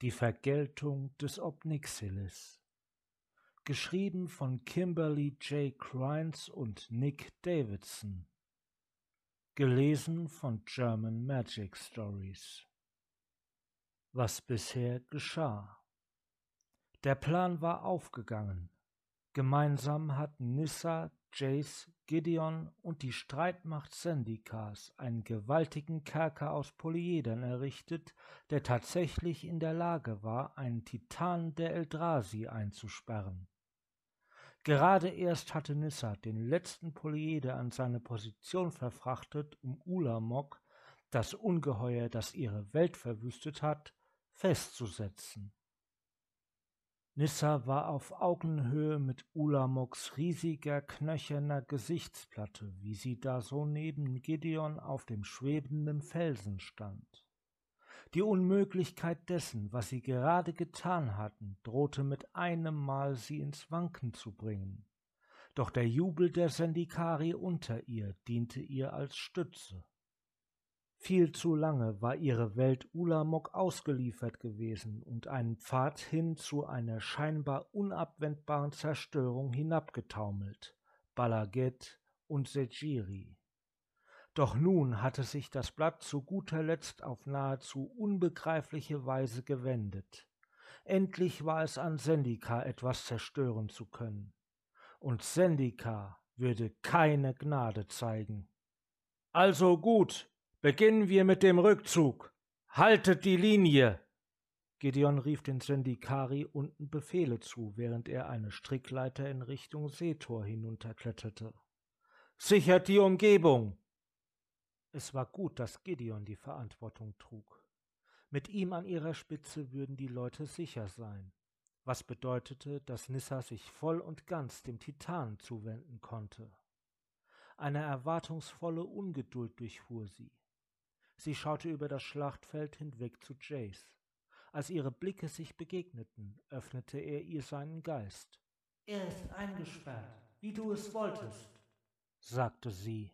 Die Vergeltung des Obnixilis. Geschrieben von Kimberly J. Crines und Nick Davidson. Gelesen von German Magic Stories. Was bisher geschah. Der Plan war aufgegangen. Gemeinsam hatten Nissa, Jace, Gideon und die Streitmacht Sendikas einen gewaltigen Kerker aus Polyedern errichtet, der tatsächlich in der Lage war, einen Titan der Eldrazi einzusperren. Gerade erst hatte Nissa den letzten Polyeder an seine Position verfrachtet, um Ulamog, das Ungeheuer, das ihre Welt verwüstet hat, festzusetzen. Nissa war auf Augenhöhe mit Ulamoks riesiger, knöcherner Gesichtsplatte, wie sie da so neben Gideon auf dem schwebenden Felsen stand. Die Unmöglichkeit dessen, was sie gerade getan hatten, drohte mit einem Mal sie ins Wanken zu bringen. Doch der Jubel der Sendikari unter ihr diente ihr als Stütze. Viel zu lange war ihre Welt Ulamog ausgeliefert gewesen und einen Pfad hin zu einer scheinbar unabwendbaren Zerstörung hinabgetaumelt, Balaget und Sejiri. Doch nun hatte sich das Blatt zu guter Letzt auf nahezu unbegreifliche Weise gewendet. Endlich war es an Sendika etwas zerstören zu können. Und Sendika würde keine Gnade zeigen. Also gut, Beginnen wir mit dem Rückzug. Haltet die Linie! Gideon rief den Sendikari unten Befehle zu, während er eine Strickleiter in Richtung Seetor hinunterkletterte. Sichert die Umgebung! Es war gut, dass Gideon die Verantwortung trug. Mit ihm an ihrer Spitze würden die Leute sicher sein, was bedeutete, dass Nissa sich voll und ganz dem Titan zuwenden konnte. Eine erwartungsvolle Ungeduld durchfuhr sie. Sie schaute über das Schlachtfeld hinweg zu Jace. Als ihre Blicke sich begegneten, öffnete er ihr seinen Geist. Er ist eingesperrt, wie du es wolltest, sagte sie.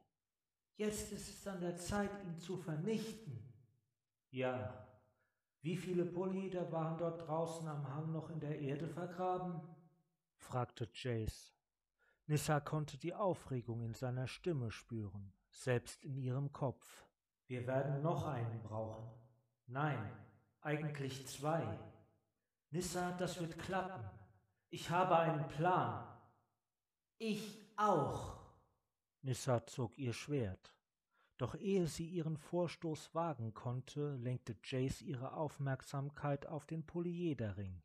Jetzt ist es an der Zeit, ihn zu vernichten. Ja. Wie viele Polyeder waren dort draußen am Hang noch in der Erde vergraben? fragte Jace. Nissa konnte die Aufregung in seiner Stimme spüren, selbst in ihrem Kopf. Wir werden noch einen brauchen. Nein, eigentlich zwei. Nissa, das wird klappen. Ich habe einen Plan. Ich auch. Nissa zog ihr Schwert. Doch ehe sie ihren Vorstoß wagen konnte, lenkte Jace ihre Aufmerksamkeit auf den Polyederring.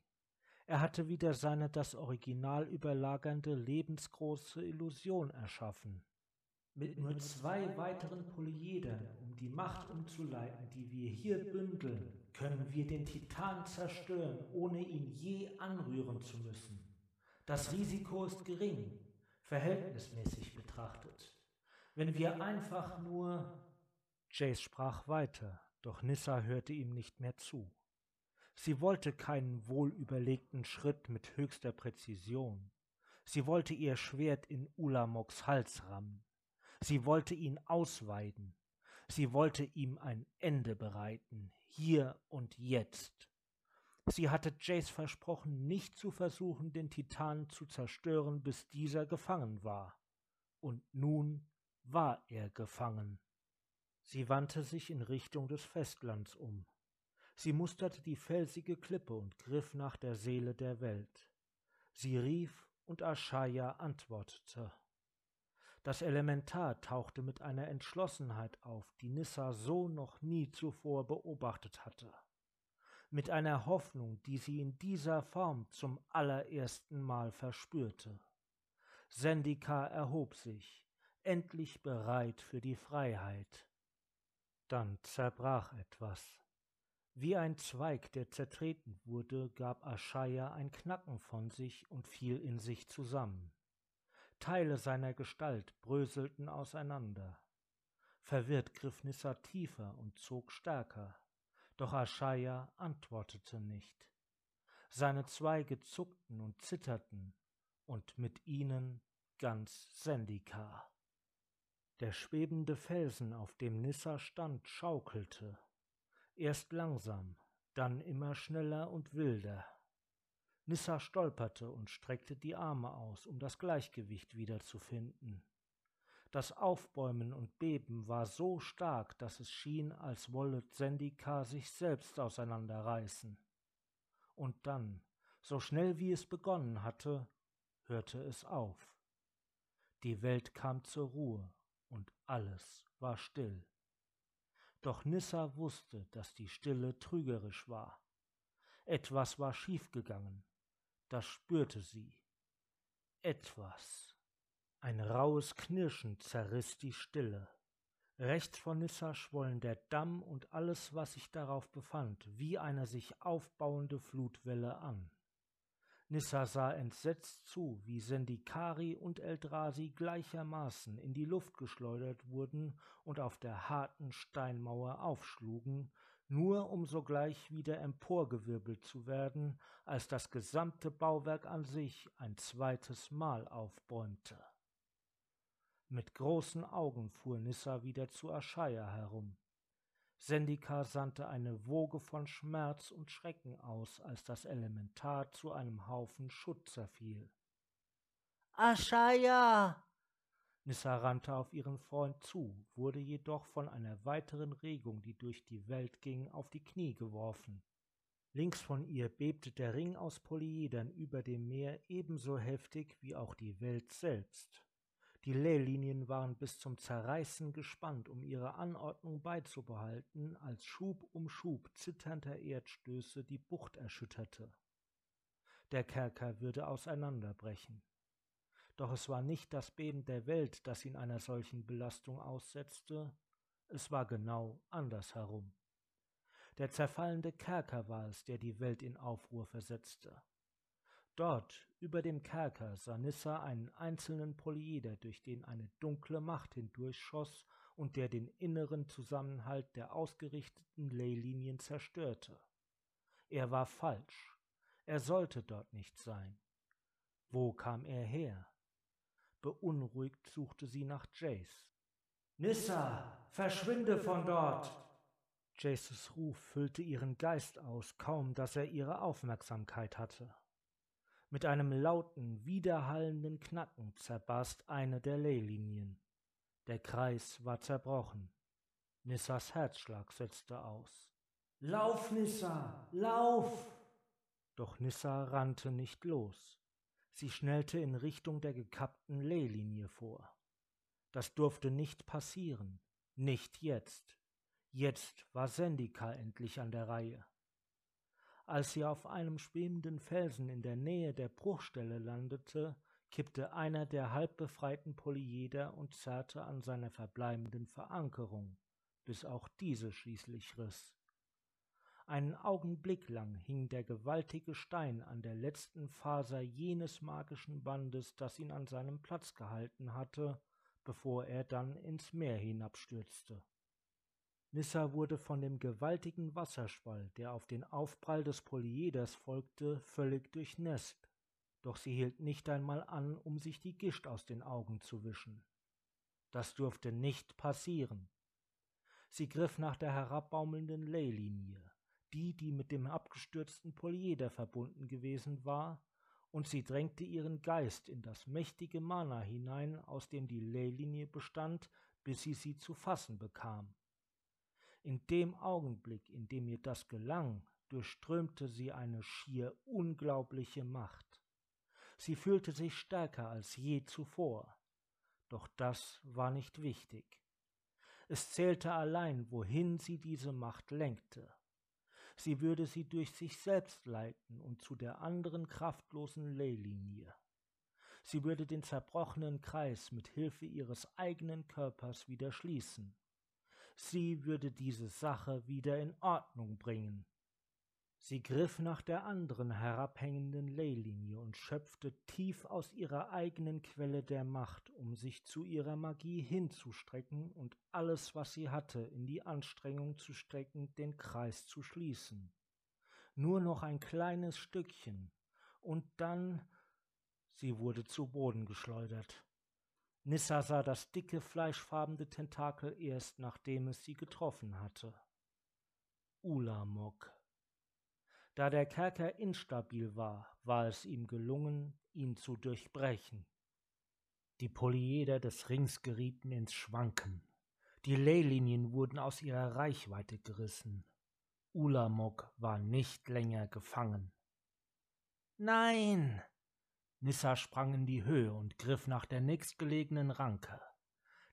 Er hatte wieder seine das Original überlagernde lebensgroße Illusion erschaffen. Mit nur zwei weiteren Polyedern, die Macht umzuleiten, die wir hier bündeln, können wir den Titan zerstören, ohne ihn je anrühren zu müssen. Das Risiko ist gering, verhältnismäßig betrachtet. Wenn wir einfach nur... Jace sprach weiter, doch Nissa hörte ihm nicht mehr zu. Sie wollte keinen wohlüberlegten Schritt mit höchster Präzision. Sie wollte ihr Schwert in Ulamoks Hals rammen. Sie wollte ihn ausweiden. Sie wollte ihm ein Ende bereiten, hier und jetzt. Sie hatte Jace versprochen, nicht zu versuchen, den Titan zu zerstören, bis dieser gefangen war. Und nun war er gefangen. Sie wandte sich in Richtung des Festlands um. Sie musterte die felsige Klippe und griff nach der Seele der Welt. Sie rief, und Aschaya antwortete. Das Elementar tauchte mit einer Entschlossenheit auf, die Nissa so noch nie zuvor beobachtet hatte. Mit einer Hoffnung, die sie in dieser Form zum allerersten Mal verspürte. Sendika erhob sich, endlich bereit für die Freiheit. Dann zerbrach etwas. Wie ein Zweig, der zertreten wurde, gab Aschaya ein Knacken von sich und fiel in sich zusammen. Teile seiner Gestalt bröselten auseinander. Verwirrt griff Nissa tiefer und zog stärker, doch Aschaya antwortete nicht. Seine Zweige zuckten und zitterten, und mit ihnen ganz Sendika. Der schwebende Felsen, auf dem Nissa stand, schaukelte. Erst langsam, Dann immer schneller und wilder. Nissa stolperte und streckte die Arme aus, um das Gleichgewicht wiederzufinden. Das Aufbäumen und Beben war so stark, dass es schien, als wolle Sendika sich selbst auseinanderreißen. Und dann, so schnell wie es begonnen hatte, hörte es auf. Die Welt kam zur Ruhe und alles war still. Doch Nissa wusste, dass die Stille trügerisch war. Etwas war schiefgegangen, das spürte sie. Etwas. Ein raues Knirschen zerriss die Stille. Rechts von Nissa schwollen der Damm und alles, was sich darauf befand, wie eine sich aufbauende Flutwelle an. Nissa sah entsetzt zu, wie Sendikari und Eldrasi gleichermaßen in die Luft geschleudert wurden und auf der harten Steinmauer aufschlugen, nur um sogleich wieder emporgewirbelt zu werden, als das gesamte Bauwerk an sich ein zweites Mal aufbäumte. Mit großen Augen fuhr Nissa wieder zu Aschaya herum. Sendika sandte eine Woge von Schmerz und Schrecken aus, als das Elementar zu einem Haufen Schutt zerfiel. Aschaya! Nissa rannte auf ihren Freund zu, wurde jedoch von einer weiteren Regung, die durch die Welt ging, auf die Knie geworfen. Links von ihr bebte der Ring aus Polyedern über dem Meer ebenso heftig wie auch die Welt selbst. Die Leylinien waren bis zum Zerreißen gespannt, um ihre Anordnung beizubehalten, als Schub um Schub zitternder Erdstöße die Bucht erschütterte. Der Kerker würde auseinanderbrechen. Doch es war nicht das Beben der Welt, das ihn einer solchen Belastung aussetzte, es war genau andersherum. Der zerfallende Kerker war es, der die Welt in Aufruhr versetzte. Dort, über dem Kerker, sah Nissa einen einzelnen Polyeder, durch den eine dunkle Macht hindurchschoss und der den inneren Zusammenhalt der ausgerichteten Leylinien zerstörte. Er war falsch. Er sollte dort nicht sein. Wo kam er her? Beunruhigt suchte sie nach Jace. Nissa, verschwinde von dort! Jaces Ruf füllte ihren Geist aus, kaum dass er ihre Aufmerksamkeit hatte. Mit einem lauten, widerhallenden Knacken zerbarst eine der Leylinien. Der Kreis war zerbrochen. Nissas Herzschlag setzte aus. Lauf, Nissa, lauf! Doch Nissa rannte nicht los. Sie schnellte in Richtung der gekappten Leylinie vor. Das durfte nicht passieren. Nicht jetzt. Jetzt war Sendika endlich an der Reihe. Als sie auf einem schwebenden Felsen in der Nähe der Bruchstelle landete, kippte einer der halbbefreiten Polyeder und zerrte an seiner verbleibenden Verankerung, bis auch diese schließlich riss. Einen Augenblick lang hing der gewaltige Stein an der letzten Faser jenes magischen Bandes, das ihn an seinem Platz gehalten hatte, bevor er dann ins Meer hinabstürzte. Nissa wurde von dem gewaltigen Wasserschwall, der auf den Aufprall des Polyeders folgte, völlig durchnässt, doch sie hielt nicht einmal an, um sich die Gischt aus den Augen zu wischen. Das durfte nicht passieren. Sie griff nach der herabbaumelnden Leylinie, die, die mit dem abgestürzten Polyeder verbunden gewesen war, und sie drängte ihren Geist in das mächtige Mana hinein, aus dem die Leylinie bestand, bis sie sie zu fassen bekam. In dem Augenblick, in dem ihr das gelang, durchströmte sie eine schier unglaubliche Macht. Sie fühlte sich stärker als je zuvor. Doch das war nicht wichtig. Es zählte allein, wohin sie diese Macht lenkte. Sie würde sie durch sich selbst leiten und zu der anderen kraftlosen Leylinie. Sie würde den zerbrochenen Kreis mit Hilfe ihres eigenen Körpers wieder schließen sie würde diese Sache wieder in Ordnung bringen. Sie griff nach der anderen herabhängenden Leylinie und schöpfte tief aus ihrer eigenen Quelle der Macht, um sich zu ihrer Magie hinzustrecken und alles, was sie hatte, in die Anstrengung zu strecken, den Kreis zu schließen. Nur noch ein kleines Stückchen, und dann sie wurde zu Boden geschleudert. Nissa sah das dicke, fleischfarbene Tentakel erst, nachdem es sie getroffen hatte. Ulamog. Da der Kerker instabil war, war es ihm gelungen, ihn zu durchbrechen. Die Polyeder des Rings gerieten ins Schwanken. Die Leylinien wurden aus ihrer Reichweite gerissen. Ulamog war nicht länger gefangen. Nein! Nissa sprang in die Höhe und griff nach der nächstgelegenen Ranke.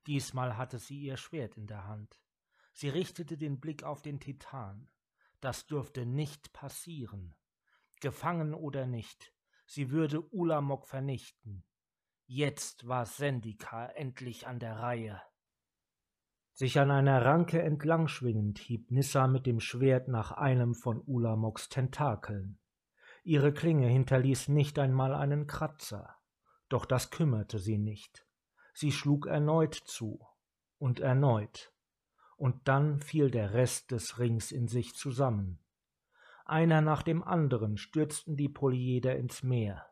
Diesmal hatte sie ihr Schwert in der Hand. Sie richtete den Blick auf den Titan. Das durfte nicht passieren. Gefangen oder nicht, sie würde Ulamog vernichten. Jetzt war Sendika endlich an der Reihe. Sich an einer Ranke entlangschwingend hieb Nissa mit dem Schwert nach einem von Ulamoks Tentakeln. Ihre Klinge hinterließ nicht einmal einen Kratzer, doch das kümmerte sie nicht. Sie schlug erneut zu und erneut, und dann fiel der Rest des Rings in sich zusammen. Einer nach dem anderen stürzten die Polyeder ins Meer.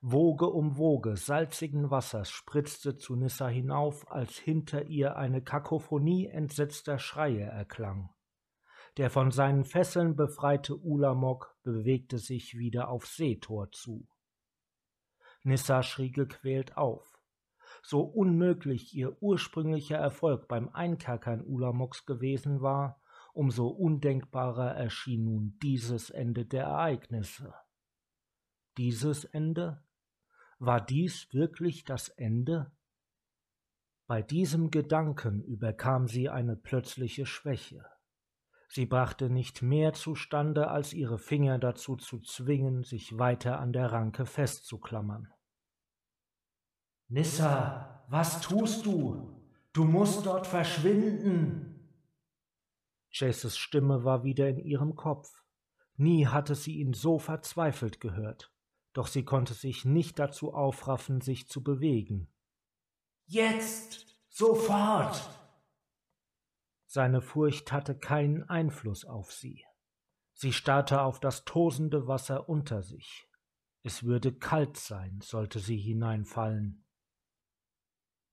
Woge um Woge salzigen Wassers spritzte zu Nissa hinauf, als hinter ihr eine Kakophonie entsetzter Schreie erklang. Der von seinen Fesseln befreite Ulamog bewegte sich wieder auf Seetor zu. Nissa schrie gequält auf. So unmöglich ihr ursprünglicher Erfolg beim Einkerkern Ulamogs gewesen war, umso undenkbarer erschien nun dieses Ende der Ereignisse. Dieses Ende war dies wirklich das Ende? Bei diesem Gedanken überkam sie eine plötzliche Schwäche. Sie brachte nicht mehr zustande, als ihre Finger dazu zu zwingen, sich weiter an der Ranke festzuklammern. Nissa, was tust du? Du musst dort verschwinden. Jaces Stimme war wieder in ihrem Kopf. Nie hatte sie ihn so verzweifelt gehört doch sie konnte sich nicht dazu aufraffen, sich zu bewegen. Jetzt. Sofort. Seine Furcht hatte keinen Einfluss auf sie. Sie starrte auf das tosende Wasser unter sich. Es würde kalt sein, sollte sie hineinfallen.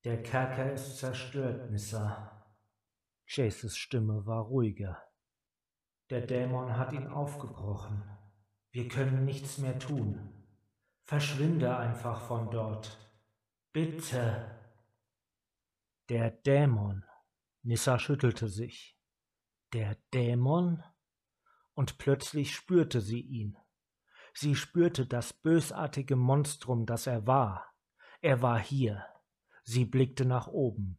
Der Kerker ist zerstört, Nissa. Chases Stimme war ruhiger. Der Dämon hat ihn aufgebrochen. Wir können nichts mehr tun. Verschwinde einfach von dort. Bitte. Der Dämon. Nissa schüttelte sich. Der Dämon? Und plötzlich spürte sie ihn. Sie spürte das bösartige Monstrum, das er war. Er war hier. Sie blickte nach oben.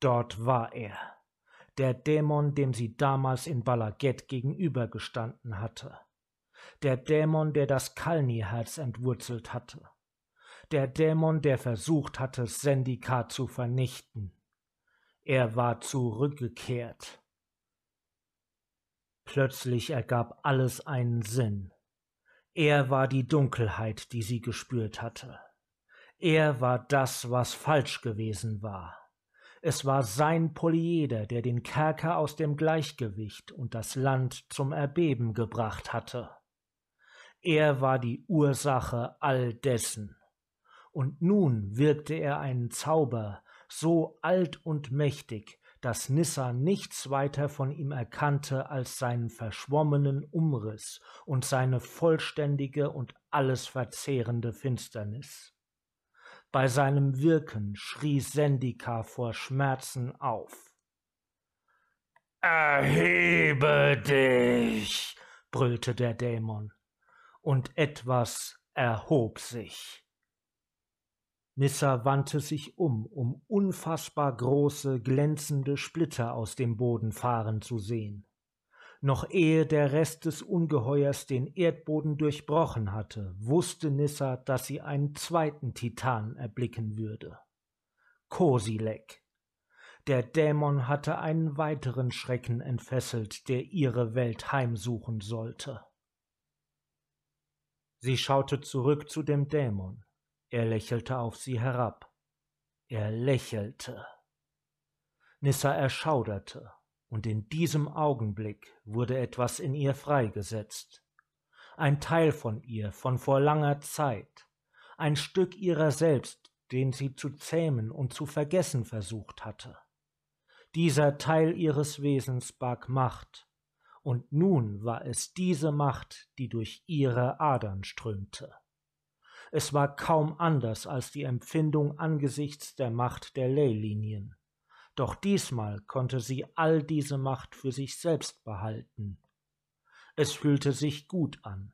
Dort war er. Der Dämon, dem sie damals in Balaget gegenübergestanden hatte der Dämon, der das Kalni-Herz entwurzelt hatte, der Dämon, der versucht hatte, Sendika zu vernichten. Er war zurückgekehrt. Plötzlich ergab alles einen Sinn. Er war die Dunkelheit, die sie gespürt hatte. Er war das, was falsch gewesen war. Es war sein Polyeder, der den Kerker aus dem Gleichgewicht und das Land zum Erbeben gebracht hatte. Er war die Ursache all dessen. Und nun wirkte er einen Zauber, so alt und mächtig, dass Nissa nichts weiter von ihm erkannte als seinen verschwommenen Umriss und seine vollständige und alles verzehrende Finsternis. Bei seinem Wirken schrie Sendika vor Schmerzen auf. Erhebe dich, brüllte der Dämon und etwas erhob sich. Nissa wandte sich um, um unfassbar große, glänzende Splitter aus dem Boden fahren zu sehen. Noch ehe der Rest des Ungeheuers den Erdboden durchbrochen hatte, wusste Nissa, dass sie einen zweiten Titan erblicken würde. Kosilek. Der Dämon hatte einen weiteren Schrecken entfesselt, der ihre Welt heimsuchen sollte. Sie schaute zurück zu dem Dämon. Er lächelte auf sie herab. Er lächelte. Nissa erschauderte, und in diesem Augenblick wurde etwas in ihr freigesetzt. Ein Teil von ihr von vor langer Zeit, ein Stück ihrer selbst, den sie zu zähmen und zu vergessen versucht hatte. Dieser Teil ihres Wesens barg Macht, und nun war es diese Macht, die durch ihre Adern strömte. Es war kaum anders als die Empfindung angesichts der Macht der Leylinien. Doch diesmal konnte sie all diese Macht für sich selbst behalten. Es fühlte sich gut an.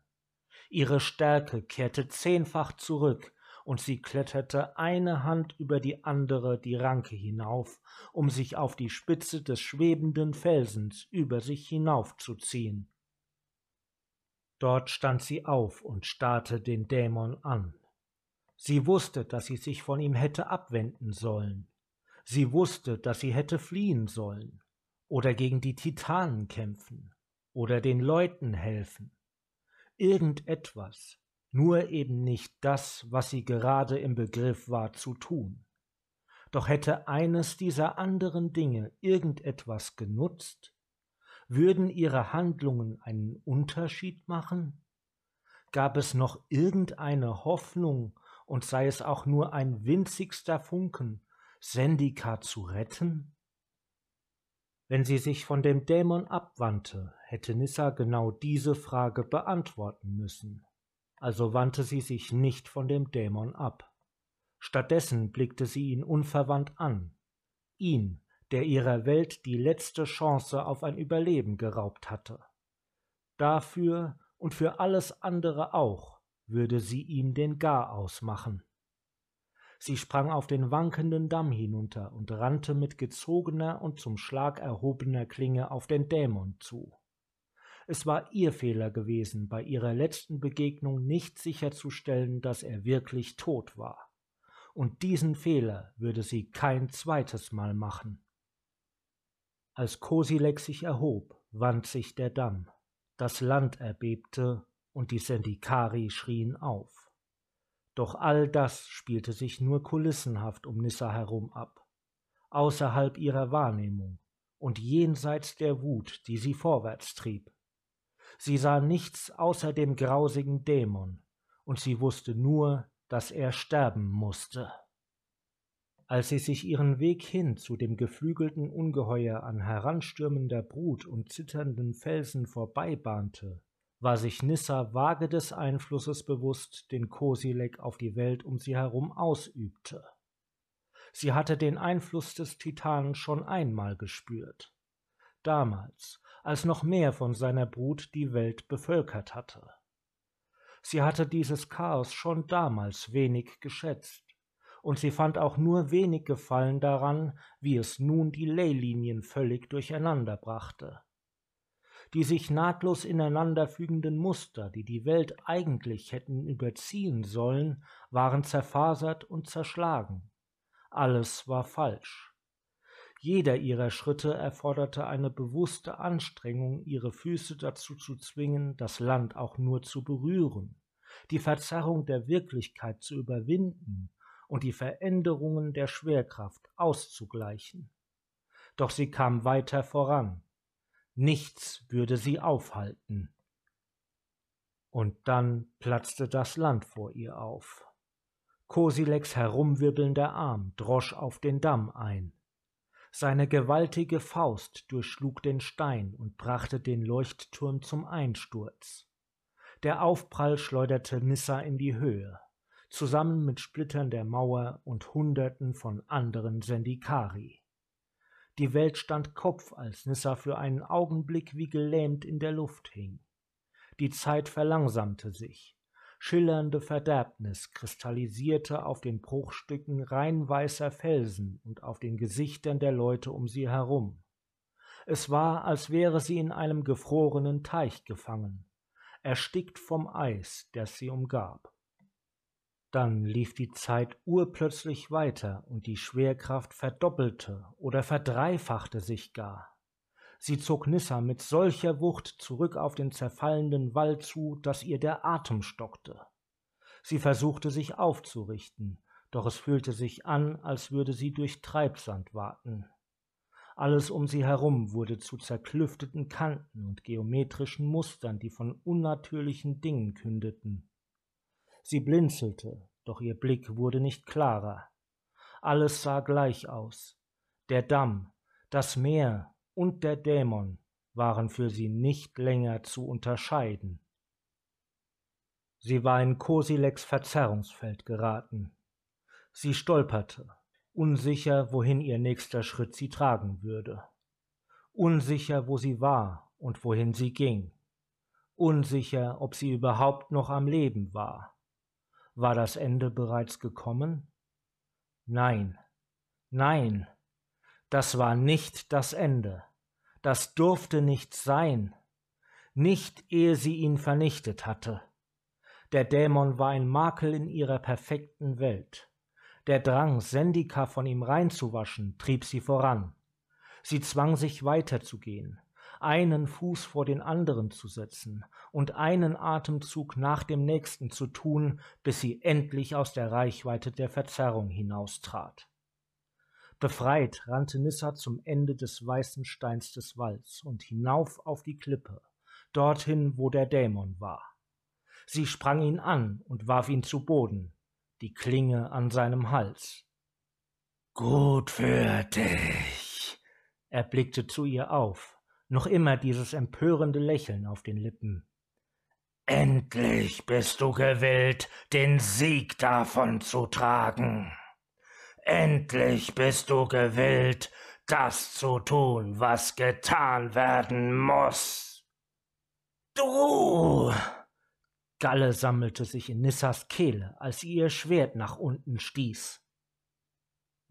Ihre Stärke kehrte zehnfach zurück, und sie kletterte eine Hand über die andere die Ranke hinauf, um sich auf die Spitze des schwebenden Felsens über sich hinaufzuziehen. Dort stand sie auf und starrte den Dämon an. Sie wusste, dass sie sich von ihm hätte abwenden sollen. Sie wusste, dass sie hätte fliehen sollen oder gegen die Titanen kämpfen oder den Leuten helfen. Irgendetwas, nur eben nicht das, was sie gerade im Begriff war zu tun. Doch hätte eines dieser anderen Dinge irgendetwas genutzt? Würden ihre Handlungen einen Unterschied machen? Gab es noch irgendeine Hoffnung, und sei es auch nur ein winzigster Funken, Sendika zu retten? Wenn sie sich von dem Dämon abwandte, hätte Nissa genau diese Frage beantworten müssen also wandte sie sich nicht von dem Dämon ab. Stattdessen blickte sie ihn unverwandt an, ihn, der ihrer Welt die letzte Chance auf ein Überleben geraubt hatte. Dafür und für alles andere auch würde sie ihm den Garaus machen. Sie sprang auf den wankenden Damm hinunter und rannte mit gezogener und zum Schlag erhobener Klinge auf den Dämon zu. Es war ihr Fehler gewesen, bei ihrer letzten Begegnung nicht sicherzustellen, dass er wirklich tot war. Und diesen Fehler würde sie kein zweites Mal machen. Als Kosilek sich erhob, wand sich der Damm. Das Land erbebte und die Sendikari schrien auf. Doch all das spielte sich nur kulissenhaft um Nissa herum ab, außerhalb ihrer Wahrnehmung und jenseits der Wut, die sie vorwärts trieb. Sie sah nichts außer dem grausigen Dämon, und sie wusste nur, dass er sterben musste. Als sie sich ihren Weg hin zu dem geflügelten Ungeheuer an heranstürmender Brut und zitternden Felsen vorbeibahnte, war sich Nissa vage des Einflusses bewusst, den Kosilek auf die Welt um sie herum ausübte. Sie hatte den Einfluss des Titanen schon einmal gespürt. Damals, als noch mehr von seiner Brut die Welt bevölkert hatte. Sie hatte dieses Chaos schon damals wenig geschätzt, und sie fand auch nur wenig Gefallen daran, wie es nun die Leylinien völlig durcheinander brachte. Die sich nahtlos ineinanderfügenden Muster, die die Welt eigentlich hätten überziehen sollen, waren zerfasert und zerschlagen. Alles war falsch. Jeder ihrer Schritte erforderte eine bewusste Anstrengung, ihre Füße dazu zu zwingen, das Land auch nur zu berühren, die Verzerrung der Wirklichkeit zu überwinden und die Veränderungen der Schwerkraft auszugleichen. Doch sie kam weiter voran. Nichts würde sie aufhalten. Und dann platzte das Land vor ihr auf. Kosileks herumwirbelnder Arm drosch auf den Damm ein. Seine gewaltige Faust durchschlug den Stein und brachte den Leuchtturm zum Einsturz. Der Aufprall schleuderte Nissa in die Höhe, zusammen mit Splittern der Mauer und Hunderten von anderen Sendikari. Die Welt stand Kopf, als Nissa für einen Augenblick wie gelähmt in der Luft hing. Die Zeit verlangsamte sich, schillernde Verderbnis kristallisierte auf den Bruchstücken rein weißer Felsen und auf den Gesichtern der Leute um sie herum. Es war, als wäre sie in einem gefrorenen Teich gefangen, erstickt vom Eis, das sie umgab. Dann lief die Zeit urplötzlich weiter und die Schwerkraft verdoppelte oder verdreifachte sich gar. Sie zog Nissa mit solcher Wucht zurück auf den zerfallenden Wall zu, dass ihr der Atem stockte. Sie versuchte sich aufzurichten, doch es fühlte sich an, als würde sie durch Treibsand warten. Alles um sie herum wurde zu zerklüfteten Kanten und geometrischen Mustern, die von unnatürlichen Dingen kündeten. Sie blinzelte, doch ihr Blick wurde nicht klarer. Alles sah gleich aus. Der Damm, das Meer, und der Dämon, waren für sie nicht länger zu unterscheiden. Sie war in Kosilex Verzerrungsfeld geraten. Sie stolperte, unsicher, wohin ihr nächster Schritt sie tragen würde, unsicher, wo sie war und wohin sie ging, unsicher, ob sie überhaupt noch am Leben war. War das Ende bereits gekommen? Nein, nein, das war nicht das Ende, das durfte nicht sein, nicht ehe sie ihn vernichtet hatte. Der Dämon war ein Makel in ihrer perfekten Welt. Der Drang, Sendika von ihm reinzuwaschen, trieb sie voran. Sie zwang sich weiterzugehen, einen Fuß vor den anderen zu setzen und einen Atemzug nach dem nächsten zu tun, bis sie endlich aus der Reichweite der Verzerrung hinaustrat. Befreit rannte Nissa zum Ende des weißen Steins des Walls und hinauf auf die Klippe, dorthin, wo der Dämon war. Sie sprang ihn an und warf ihn zu Boden, die Klinge an seinem Hals. Gut für dich. Er blickte zu ihr auf, noch immer dieses empörende Lächeln auf den Lippen. Endlich bist du gewillt, den Sieg davon zu tragen. Endlich bist du gewillt, das zu tun, was getan werden muss. Du! Galle sammelte sich in Nissas Kehle, als sie ihr Schwert nach unten stieß.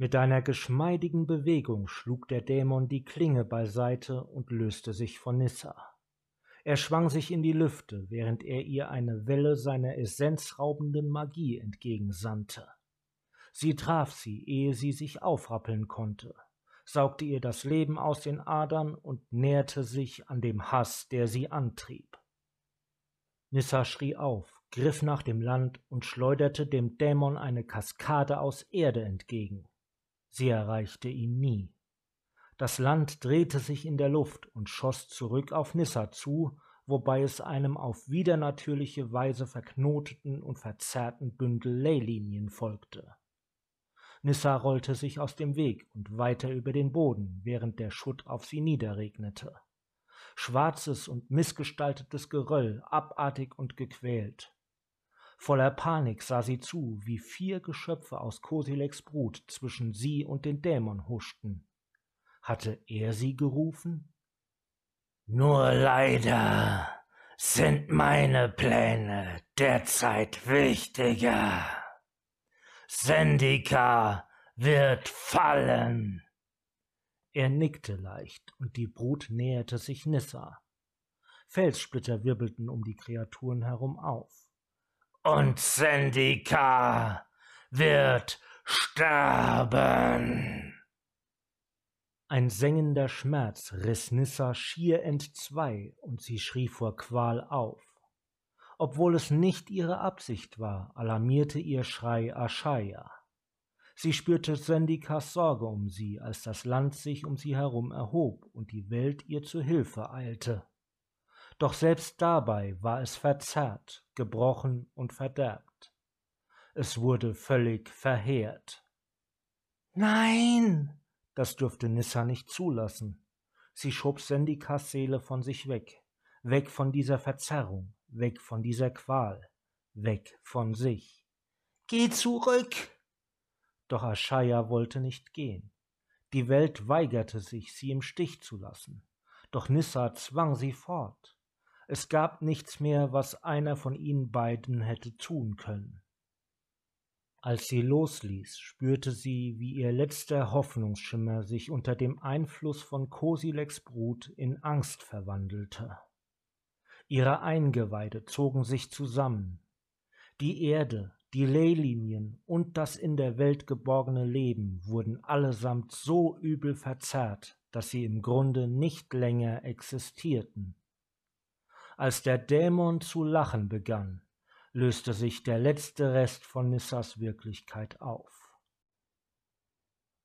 Mit einer geschmeidigen Bewegung schlug der Dämon die Klinge beiseite und löste sich von Nissa. Er schwang sich in die Lüfte, während er ihr eine Welle seiner essenzraubenden Magie entgegensandte. Sie traf sie, ehe sie sich aufrappeln konnte, saugte ihr das Leben aus den Adern und näherte sich an dem Hass, der sie antrieb. Nissa schrie auf, griff nach dem Land und schleuderte dem Dämon eine Kaskade aus Erde entgegen. Sie erreichte ihn nie. Das Land drehte sich in der Luft und schoss zurück auf Nissa zu, wobei es einem auf widernatürliche Weise verknoteten und verzerrten Bündel Leylinien folgte. Nissa rollte sich aus dem Weg und weiter über den Boden, während der Schutt auf sie niederregnete schwarzes und missgestaltetes Geröll, abartig und gequält. Voller Panik sah sie zu, wie vier Geschöpfe aus Kosileks Brut zwischen sie und den Dämon huschten. Hatte er sie gerufen? Nur leider sind meine Pläne derzeit wichtiger. Sendika wird fallen. Er nickte leicht, und die Brut näherte sich Nissa. Felssplitter wirbelten um die Kreaturen herum auf. Und Sendika wird sterben. Ein sengender Schmerz riss Nissa schier entzwei, und sie schrie vor Qual auf. Obwohl es nicht ihre Absicht war, alarmierte ihr Schrei Aschaya. Sie spürte Sendikas Sorge um sie, als das Land sich um sie herum erhob und die Welt ihr zu Hilfe eilte. Doch selbst dabei war es verzerrt, gebrochen und verderbt. Es wurde völlig verheert. Nein! Das durfte Nissa nicht zulassen. Sie schob Sendikas Seele von sich weg, weg von dieser Verzerrung, weg von dieser Qual, weg von sich. Geh zurück! Doch Aschaya wollte nicht gehen. Die Welt weigerte sich, sie im Stich zu lassen. Doch Nissa zwang sie fort. Es gab nichts mehr, was einer von ihnen beiden hätte tun können. Als sie losließ, spürte sie, wie ihr letzter Hoffnungsschimmer sich unter dem Einfluss von Kosileks Brut in Angst verwandelte. Ihre Eingeweide zogen sich zusammen. Die Erde, die Leylinien und das in der Welt geborgene Leben wurden allesamt so übel verzerrt, dass sie im Grunde nicht länger existierten. Als der Dämon zu lachen begann, löste sich der letzte Rest von Nissas Wirklichkeit auf.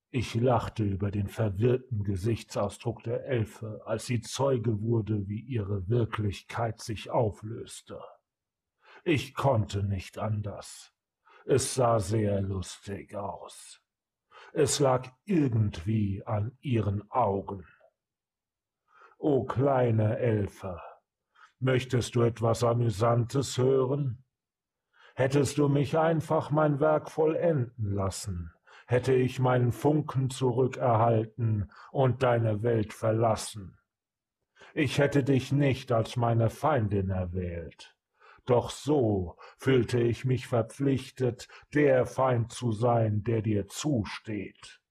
Ich lachte über den verwirrten Gesichtsausdruck der Elfe, als sie Zeuge wurde, wie ihre Wirklichkeit sich auflöste. Ich konnte nicht anders. Es sah sehr lustig aus. Es lag irgendwie an ihren Augen. O kleine Elfe, möchtest du etwas Amüsantes hören? Hättest du mich einfach mein Werk vollenden lassen, hätte ich meinen Funken zurückerhalten und deine Welt verlassen. Ich hätte dich nicht als meine Feindin erwählt. Doch so fühlte ich mich verpflichtet, der Feind zu sein, der dir zusteht.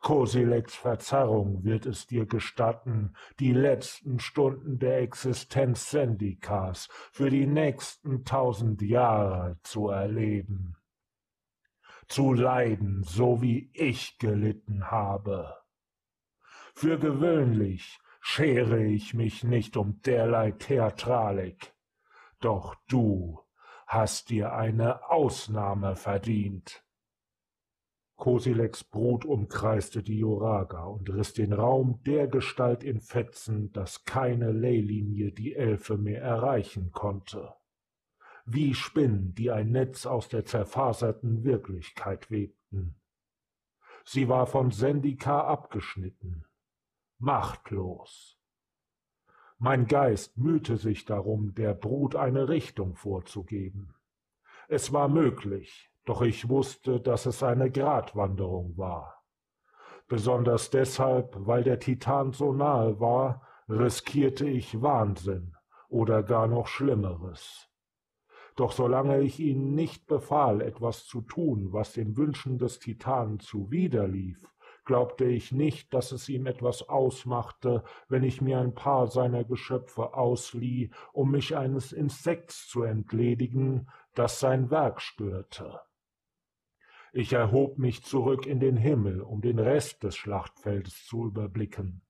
Kosileks Verzerrung wird es dir gestatten, die letzten Stunden der Existenz Sendikas für die nächsten tausend Jahre zu erleben. Zu leiden, so wie ich gelitten habe. Für gewöhnlich schere ich mich nicht um derlei Theatralik, doch du hast dir eine Ausnahme verdient. Kosileks Brut umkreiste die Joraga und riss den Raum dergestalt in Fetzen, dass keine Leylinie die Elfe mehr erreichen konnte. Wie Spinnen, die ein Netz aus der zerfaserten Wirklichkeit webten. Sie war von Sendika abgeschnitten, machtlos. Mein Geist mühte sich darum, der Brut eine Richtung vorzugeben. Es war möglich, doch ich wusste, dass es eine Gratwanderung war. Besonders deshalb, weil der Titan so nahe war, riskierte ich Wahnsinn oder gar noch Schlimmeres. Doch solange ich ihnen nicht befahl, etwas zu tun, was den Wünschen des Titanen zuwiderlief, glaubte ich nicht, dass es ihm etwas ausmachte, wenn ich mir ein paar seiner Geschöpfe auslieh, um mich eines Insekts zu entledigen, das sein Werk störte. Ich erhob mich zurück in den Himmel, um den Rest des Schlachtfeldes zu überblicken.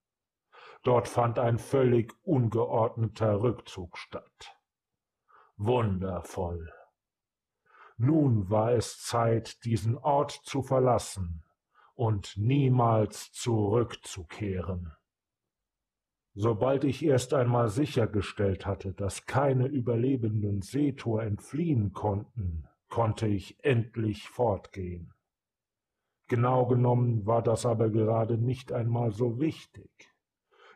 Dort fand ein völlig ungeordneter Rückzug statt. Wundervoll. Nun war es Zeit, diesen Ort zu verlassen und niemals zurückzukehren. Sobald ich erst einmal sichergestellt hatte, dass keine überlebenden Seetor entfliehen konnten, konnte ich endlich fortgehen. Genau genommen war das aber gerade nicht einmal so wichtig.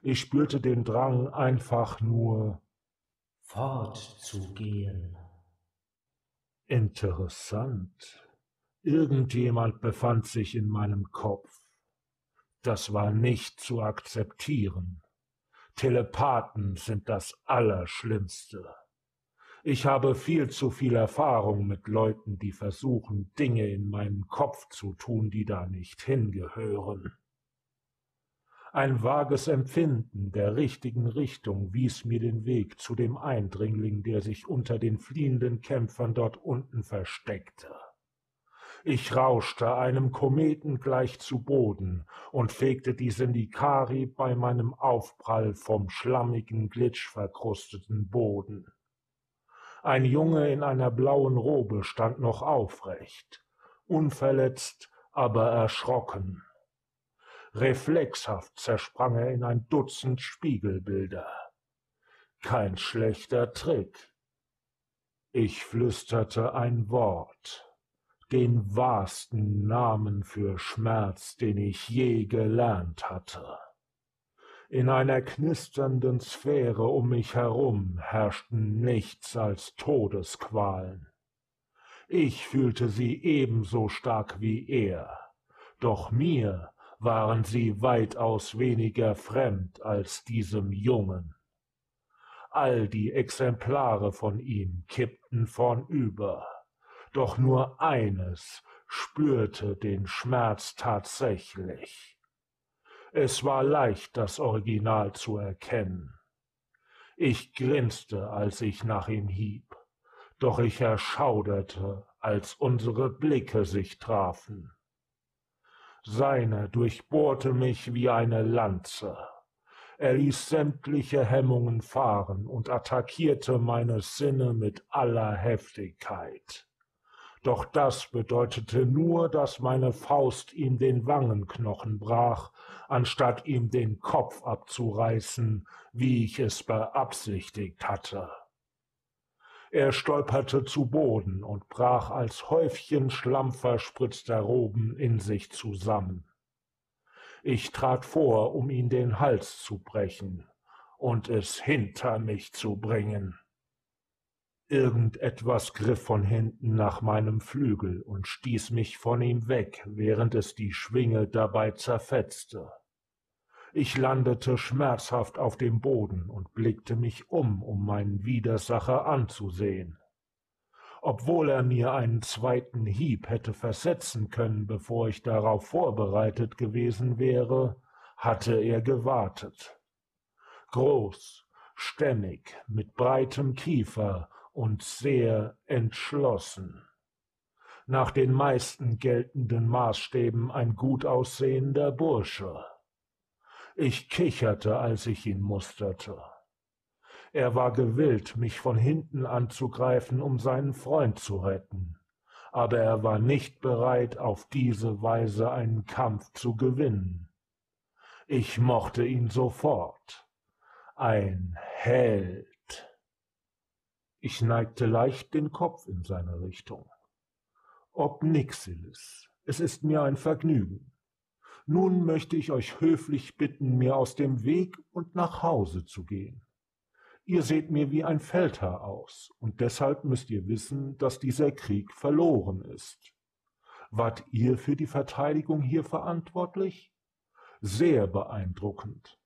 Ich spürte den Drang, einfach nur fortzugehen. Interessant. Irgendjemand befand sich in meinem Kopf. Das war nicht zu akzeptieren. Telepathen sind das Allerschlimmste. Ich habe viel zu viel Erfahrung mit Leuten, die versuchen, Dinge in meinen Kopf zu tun, die da nicht hingehören. Ein vages Empfinden der richtigen Richtung wies mir den Weg zu dem Eindringling, der sich unter den fliehenden Kämpfern dort unten versteckte. Ich rauschte einem Kometen gleich zu Boden und fegte die Sindikari bei meinem Aufprall vom schlammigen, glitschverkrusteten Boden. Ein Junge in einer blauen Robe stand noch aufrecht, unverletzt, aber erschrocken. Reflexhaft zersprang er in ein Dutzend Spiegelbilder. Kein schlechter Trick. Ich flüsterte ein Wort, den wahrsten Namen für Schmerz, den ich je gelernt hatte. In einer knisternden Sphäre um mich herum herrschten nichts als Todesqualen. Ich fühlte sie ebenso stark wie er, doch mir waren sie weitaus weniger fremd als diesem Jungen. All die Exemplare von ihm kippten vornüber, doch nur eines spürte den Schmerz tatsächlich. Es war leicht, das Original zu erkennen. Ich grinste, als ich nach ihm hieb, doch ich erschauderte, als unsere Blicke sich trafen. Seine durchbohrte mich wie eine Lanze. Er ließ sämtliche Hemmungen fahren und attackierte meine Sinne mit aller Heftigkeit. Doch das bedeutete nur, dass meine Faust ihm den Wangenknochen brach, anstatt ihm den Kopf abzureißen, wie ich es beabsichtigt hatte. Er stolperte zu Boden und brach als Häufchen schlammverspritzter Roben in sich zusammen. Ich trat vor, um ihn den Hals zu brechen und es hinter mich zu bringen. Irgendetwas griff von hinten nach meinem Flügel und stieß mich von ihm weg, während es die Schwinge dabei zerfetzte. Ich landete schmerzhaft auf dem Boden und blickte mich um, um meinen Widersacher anzusehen. Obwohl er mir einen zweiten Hieb hätte versetzen können, bevor ich darauf vorbereitet gewesen wäre, hatte er gewartet. Groß, stämmig, mit breitem Kiefer und sehr entschlossen. Nach den meisten geltenden Maßstäben ein gut aussehender Bursche. Ich kicherte, als ich ihn musterte. Er war gewillt, mich von hinten anzugreifen, um seinen Freund zu retten, aber er war nicht bereit, auf diese Weise einen Kampf zu gewinnen. Ich mochte ihn sofort. Ein Held. Ich neigte leicht den Kopf in seine Richtung. Ob Nixilis, es ist mir ein Vergnügen. Nun möchte ich euch höflich bitten, mir aus dem Weg und nach Hause zu gehen. Ihr seht mir wie ein Feldherr aus, und deshalb müsst ihr wissen, dass dieser Krieg verloren ist. Wart ihr für die Verteidigung hier verantwortlich? Sehr beeindruckend.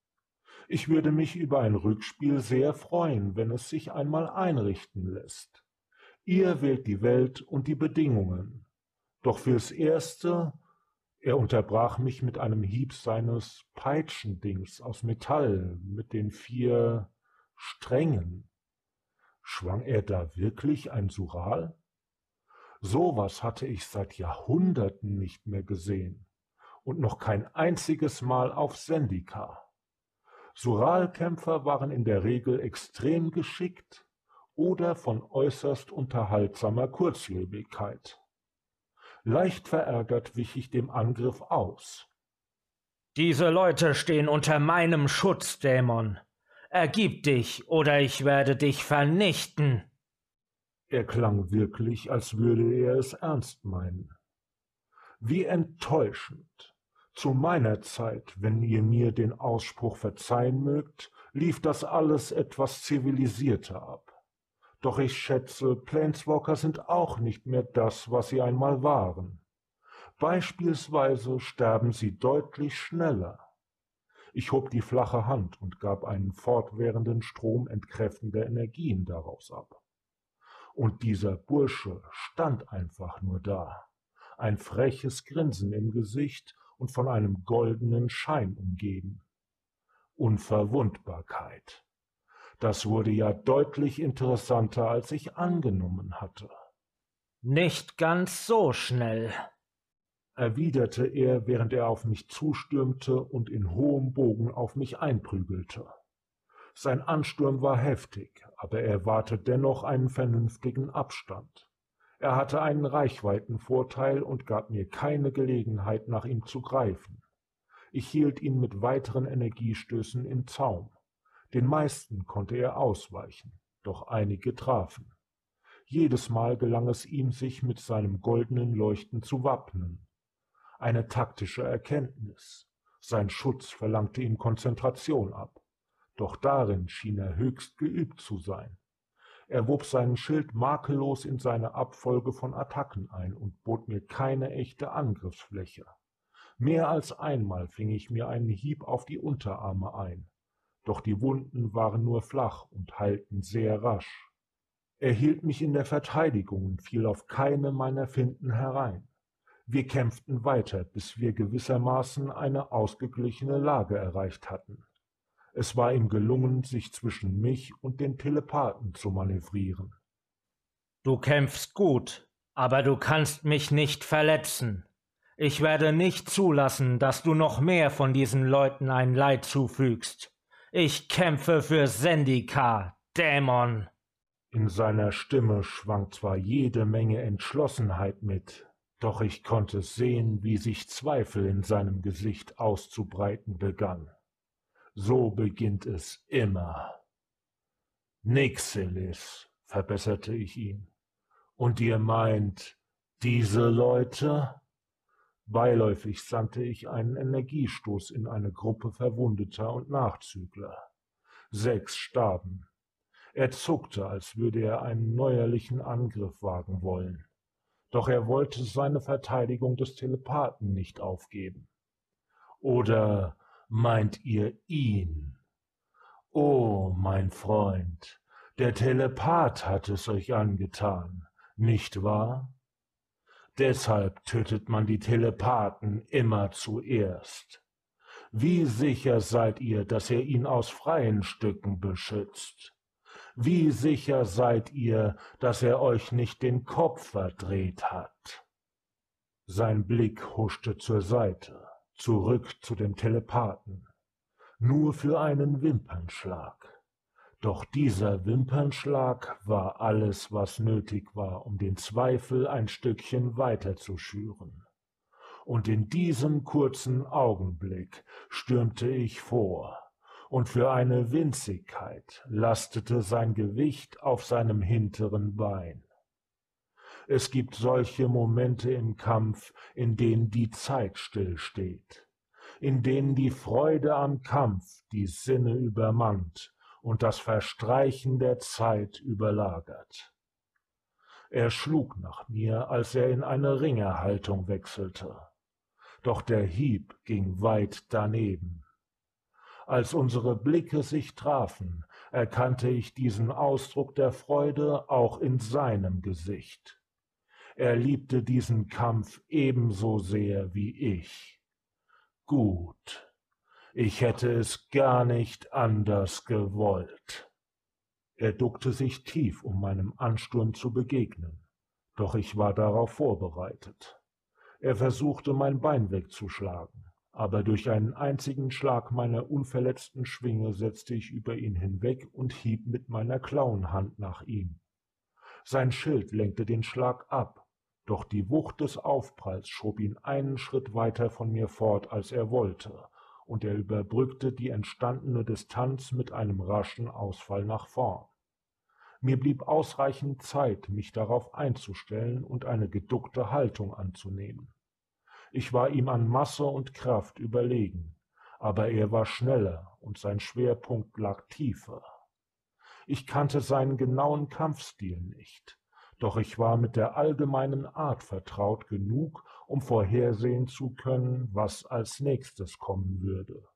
Ich würde mich über ein Rückspiel sehr freuen, wenn es sich einmal einrichten lässt. Ihr wählt die Welt und die Bedingungen. Doch fürs Erste, er unterbrach mich mit einem Hieb seines Peitschendings aus Metall mit den vier Strängen. Schwang er da wirklich ein Sural? Sowas hatte ich seit Jahrhunderten nicht mehr gesehen und noch kein einziges Mal auf Sendika. Suralkämpfer waren in der Regel extrem geschickt oder von äußerst unterhaltsamer Kurzlebigkeit. Leicht verärgert wich ich dem Angriff aus. Diese Leute stehen unter meinem Schutz, Dämon. Ergib dich, oder ich werde dich vernichten. Er klang wirklich, als würde er es ernst meinen. Wie enttäuschend. Zu meiner Zeit, wenn ihr mir den Ausspruch verzeihen mögt, lief das alles etwas zivilisierter ab. Doch ich schätze, Planeswalker sind auch nicht mehr das, was sie einmal waren. Beispielsweise sterben sie deutlich schneller. Ich hob die flache Hand und gab einen fortwährenden Strom entkräftender Energien daraus ab. Und dieser Bursche stand einfach nur da, ein freches Grinsen im Gesicht und von einem goldenen Schein umgeben. Unverwundbarkeit. Das wurde ja deutlich interessanter, als ich angenommen hatte. Nicht ganz so schnell, erwiderte er, während er auf mich zustürmte und in hohem Bogen auf mich einprügelte. Sein Ansturm war heftig, aber er wahrte dennoch einen vernünftigen Abstand. Er hatte einen Reichweitenvorteil und gab mir keine Gelegenheit, nach ihm zu greifen. Ich hielt ihn mit weiteren Energiestößen im Zaum. Den meisten konnte er ausweichen, doch einige trafen. Jedes Mal gelang es ihm, sich mit seinem goldenen Leuchten zu wappnen, eine taktische Erkenntnis. Sein Schutz verlangte ihm Konzentration ab. Doch darin schien er höchst geübt zu sein. Er wob seinen Schild makellos in seine Abfolge von Attacken ein und bot mir keine echte Angriffsfläche. Mehr als einmal fing ich mir einen Hieb auf die Unterarme ein, doch die Wunden waren nur flach und heilten sehr rasch. Er hielt mich in der Verteidigung und fiel auf keine meiner Finden herein. Wir kämpften weiter, bis wir gewissermaßen eine ausgeglichene Lage erreicht hatten. Es war ihm gelungen, sich zwischen mich und den Telepathen zu manövrieren. Du kämpfst gut, aber du kannst mich nicht verletzen. Ich werde nicht zulassen, dass du noch mehr von diesen Leuten ein Leid zufügst. Ich kämpfe für Sendika, Dämon. In seiner Stimme schwang zwar jede Menge Entschlossenheit mit, doch ich konnte sehen, wie sich Zweifel in seinem Gesicht auszubreiten begann. So beginnt es immer. Nixilis, verbesserte ich ihn. Und ihr meint, diese Leute? Beiläufig sandte ich einen Energiestoß in eine Gruppe Verwundeter und Nachzügler. Sechs starben. Er zuckte, als würde er einen neuerlichen Angriff wagen wollen. Doch er wollte seine Verteidigung des Telepathen nicht aufgeben. Oder meint ihr ihn? Oh, mein Freund, der Telepath hat es euch angetan, nicht wahr? Deshalb tötet man die Telepathen immer zuerst. Wie sicher seid ihr, dass er ihn aus freien Stücken beschützt? Wie sicher seid ihr, dass er euch nicht den Kopf verdreht hat? Sein Blick huschte zur Seite, zurück zu dem Telepathen, nur für einen Wimpernschlag. Doch dieser Wimpernschlag war alles, was nötig war, um den Zweifel ein Stückchen weiter zu schüren. Und in diesem kurzen Augenblick stürmte ich vor, und für eine Winzigkeit lastete sein Gewicht auf seinem hinteren Bein. Es gibt solche Momente im Kampf, in denen die Zeit stillsteht, in denen die Freude am Kampf die Sinne übermannt und das Verstreichen der Zeit überlagert. Er schlug nach mir, als er in eine Ringerhaltung wechselte. Doch der Hieb ging weit daneben. Als unsere Blicke sich trafen, erkannte ich diesen Ausdruck der Freude auch in seinem Gesicht. Er liebte diesen Kampf ebenso sehr wie ich. Gut, ich hätte es gar nicht anders gewollt. Er duckte sich tief, um meinem Ansturm zu begegnen, doch ich war darauf vorbereitet. Er versuchte mein Bein wegzuschlagen, aber durch einen einzigen Schlag meiner unverletzten Schwinge setzte ich über ihn hinweg und hieb mit meiner Klauenhand nach ihm. Sein Schild lenkte den Schlag ab, doch die Wucht des Aufpralls schob ihn einen Schritt weiter von mir fort, als er wollte, und er überbrückte die entstandene Distanz mit einem raschen Ausfall nach vorn. Mir blieb ausreichend Zeit, mich darauf einzustellen und eine geduckte Haltung anzunehmen. Ich war ihm an Masse und Kraft überlegen, aber er war schneller und sein Schwerpunkt lag tiefer. Ich kannte seinen genauen Kampfstil nicht, doch ich war mit der allgemeinen Art vertraut genug, um vorhersehen zu können, was als nächstes kommen würde.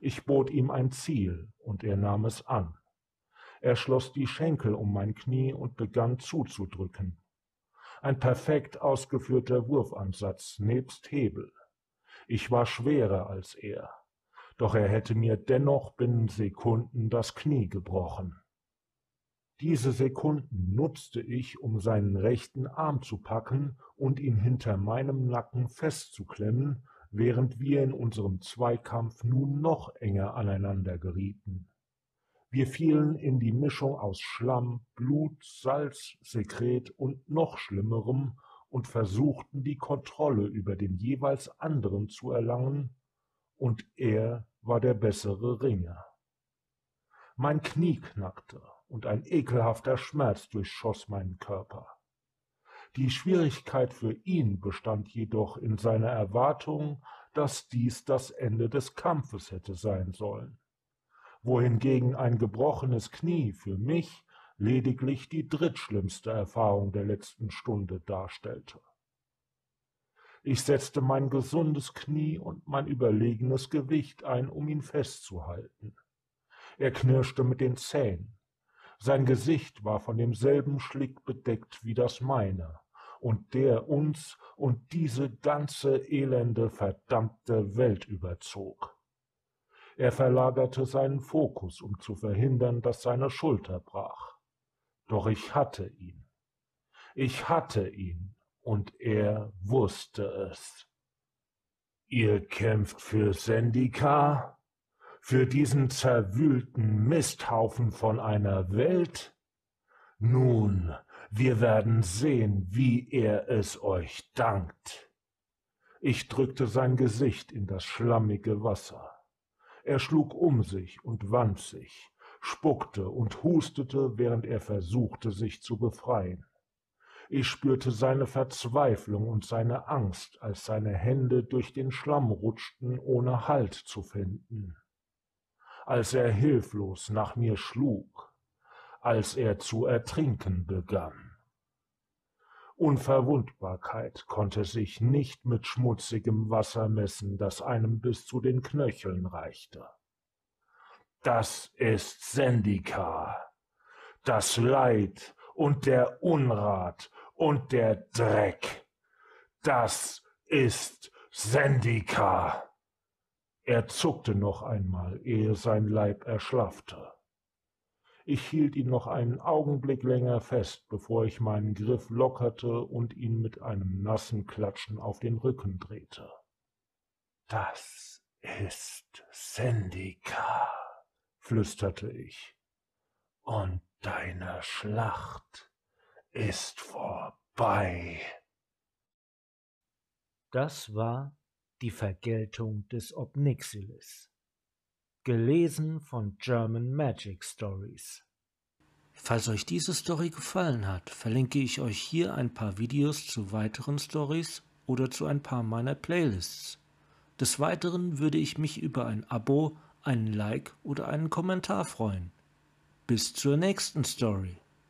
Ich bot ihm ein Ziel, und er nahm es an. Er schloss die Schenkel um mein Knie und begann zuzudrücken. Ein perfekt ausgeführter Wurfansatz nebst Hebel. Ich war schwerer als er, doch er hätte mir dennoch binnen Sekunden das Knie gebrochen. Diese Sekunden nutzte ich, um seinen rechten Arm zu packen und ihn hinter meinem Nacken festzuklemmen, während wir in unserem Zweikampf nun noch enger aneinander gerieten. Wir fielen in die Mischung aus Schlamm, Blut, Salz, Sekret und noch Schlimmerem und versuchten die Kontrolle über den jeweils anderen zu erlangen, und er war der bessere Ringer. Mein Knie knackte, und ein ekelhafter Schmerz durchschoss meinen Körper. Die Schwierigkeit für ihn bestand jedoch in seiner Erwartung, dass dies das Ende des Kampfes hätte sein sollen, wohingegen ein gebrochenes Knie für mich lediglich die drittschlimmste Erfahrung der letzten Stunde darstellte. Ich setzte mein gesundes Knie und mein überlegenes Gewicht ein, um ihn festzuhalten. Er knirschte mit den Zähnen, sein Gesicht war von demselben Schlick bedeckt wie das meine, und der uns und diese ganze elende, verdammte Welt überzog. Er verlagerte seinen Fokus, um zu verhindern, dass seine Schulter brach. Doch ich hatte ihn. Ich hatte ihn, und er wusste es. Ihr kämpft für Sendika? Für diesen zerwühlten Misthaufen von einer Welt? Nun, wir werden sehen, wie er es euch dankt. Ich drückte sein Gesicht in das schlammige Wasser. Er schlug um sich und wand sich, spuckte und hustete, während er versuchte, sich zu befreien. Ich spürte seine Verzweiflung und seine Angst, als seine Hände durch den Schlamm rutschten, ohne Halt zu finden. Als er hilflos nach mir schlug, als er zu ertrinken begann. Unverwundbarkeit konnte sich nicht mit schmutzigem Wasser messen, das einem bis zu den Knöcheln reichte. Das ist Sendika, das Leid und der Unrat und der Dreck. Das ist Sendika. Er zuckte noch einmal, ehe sein Leib erschlaffte. Ich hielt ihn noch einen Augenblick länger fest, bevor ich meinen Griff lockerte und ihn mit einem nassen Klatschen auf den Rücken drehte. Das ist Sendika, flüsterte ich. Und deine Schlacht ist vorbei. Das war die Vergeltung des Obnixilis. Gelesen von German Magic Stories. Falls euch diese Story gefallen hat, verlinke ich euch hier ein paar Videos zu weiteren Stories oder zu ein paar meiner Playlists. Des Weiteren würde ich mich über ein Abo, einen Like oder einen Kommentar freuen. Bis zur nächsten Story.